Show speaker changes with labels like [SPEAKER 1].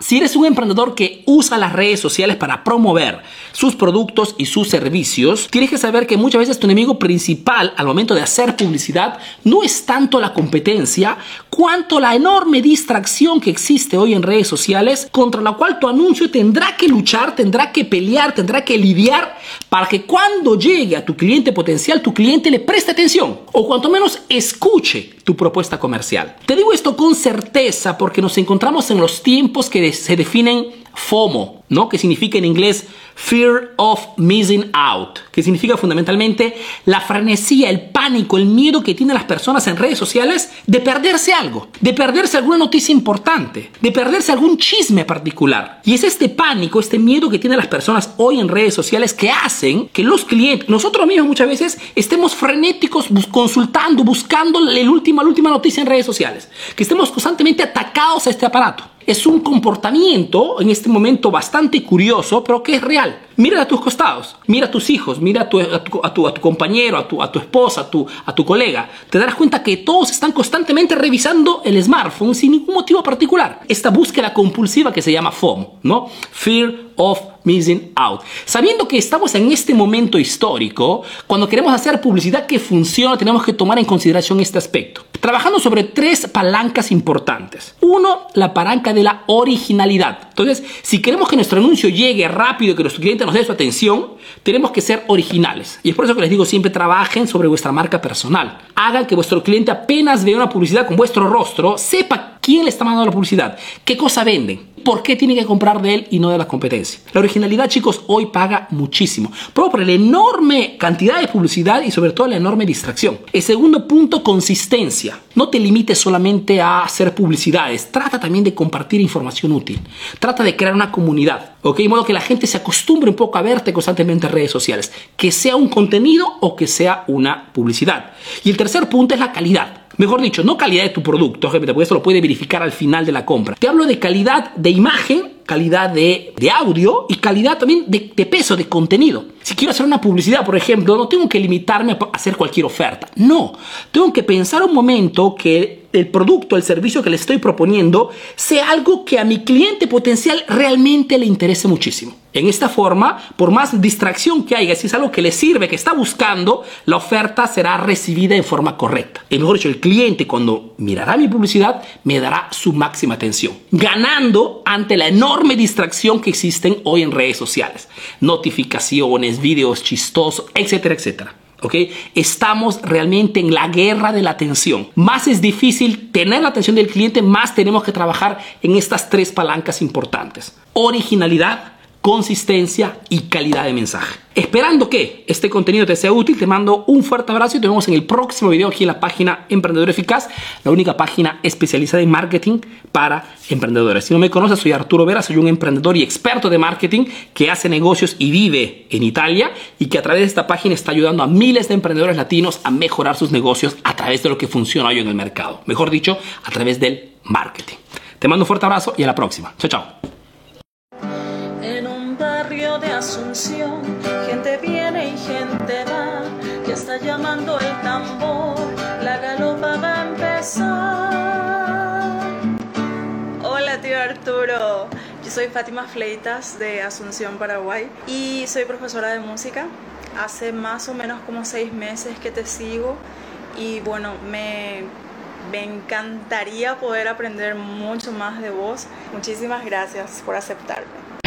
[SPEAKER 1] Si eres un emprendedor que usa las redes sociales para promover sus productos y sus servicios, tienes que saber que muchas veces tu enemigo principal al momento de hacer publicidad no es tanto la competencia, cuanto la enorme distracción que existe hoy en redes sociales contra la cual tu anuncio tendrá que luchar, tendrá que pelear, tendrá que lidiar para que cuando llegue a tu cliente potencial, tu cliente le preste atención o cuanto menos escuche tu propuesta comercial. Te digo esto con certeza porque nos encontramos en los tiempos que se definen FOMO, ¿no? Que significa en inglés Fear of Missing Out, que significa fundamentalmente la frenesía, el pánico, el miedo que tienen las personas en redes sociales de perderse algo, de perderse alguna noticia importante, de perderse algún chisme particular. Y es este pánico, este miedo que tienen las personas hoy en redes sociales que hacen que los clientes, nosotros mismos muchas veces, estemos frenéticos consultando, buscando el último, la última noticia en redes sociales, que estemos constantemente atacados a este aparato es un comportamiento en este momento bastante curioso, pero que es real. Mira a tus costados, mira a tus hijos, mira a tu, compañero, a tu, a tu esposa, a tu, a tu colega. Te darás cuenta que todos están constantemente revisando el smartphone sin ningún motivo particular. Esta búsqueda compulsiva que se llama FOMO, ¿no? Fear of missing out. Sabiendo que estamos en este momento histórico, cuando queremos hacer publicidad que funcione, tenemos que tomar en consideración este aspecto. Trabajando sobre tres palancas importantes. Uno, la palanca de la originalidad. Entonces, si queremos que nuestro anuncio llegue rápido que nuestro cliente nos dé su atención, tenemos que ser originales. Y es por eso que les digo siempre trabajen sobre vuestra marca personal. Hagan que vuestro cliente apenas vea una publicidad con vuestro rostro, sepa quién le está mandando la publicidad, qué cosa venden, por qué tiene que comprar de él y no de la competencia. La originalidad, chicos, hoy paga muchísimo. por la enorme cantidad de publicidad y sobre todo la enorme distracción. El segundo punto, consistencia. No te limites solamente a hacer publicidades. Trata también de compartir información útil. Trata de crear una comunidad. ¿Ok? De modo que la gente se acostumbre un poco a verte constantemente en redes sociales. Que sea un contenido o que sea una publicidad. Y el tercer punto es la calidad. Mejor dicho, no calidad de tu producto, porque eso lo puede verificar al final de la compra. Te hablo de calidad de imagen, calidad de, audio y calidad también de, de, peso, de contenido. Si quiero hacer una publicidad, por ejemplo, no tengo que limitarme a hacer cualquier oferta. No, tengo que pensar un momento que el producto, el servicio que le estoy proponiendo sea algo que a mi cliente potencial realmente le interese muchísimo. En esta forma, por más distracción que haya, si es algo que le sirve, que está buscando, la oferta será recibida en forma correcta. Y mejor dicho, el cliente cuando mirará mi publicidad me dará su máxima atención, ganando ante la enorme distracción que existen hoy en redes sociales. Notificaciones, videos chistosos, etcétera, etcétera. ¿Ok? Estamos realmente en la guerra de la atención. Más es difícil tener la atención del cliente, más tenemos que trabajar en estas tres palancas importantes. Originalidad, consistencia y calidad de mensaje. Esperando que este contenido te sea útil, te mando un fuerte abrazo y te vemos en el próximo video aquí en la página Emprendedor Eficaz, la única página especializada en marketing para emprendedores. Si no me conoces, soy Arturo Vera, soy un emprendedor y experto de marketing que hace negocios y vive en Italia y que a través de esta página está ayudando a miles de emprendedores latinos a mejorar sus negocios a través de lo que funciona hoy en el mercado. Mejor dicho, a través del marketing. Te mando un fuerte abrazo y a la próxima. Chao, chao.
[SPEAKER 2] Asunción, gente viene y gente va, ya está llamando el tambor, la galopa va a empezar. Hola tío Arturo, yo soy Fátima Fleitas de Asunción, Paraguay y soy profesora de música. Hace más o menos como seis meses que te sigo y bueno, me me encantaría poder aprender mucho más de vos. Muchísimas gracias por aceptarme.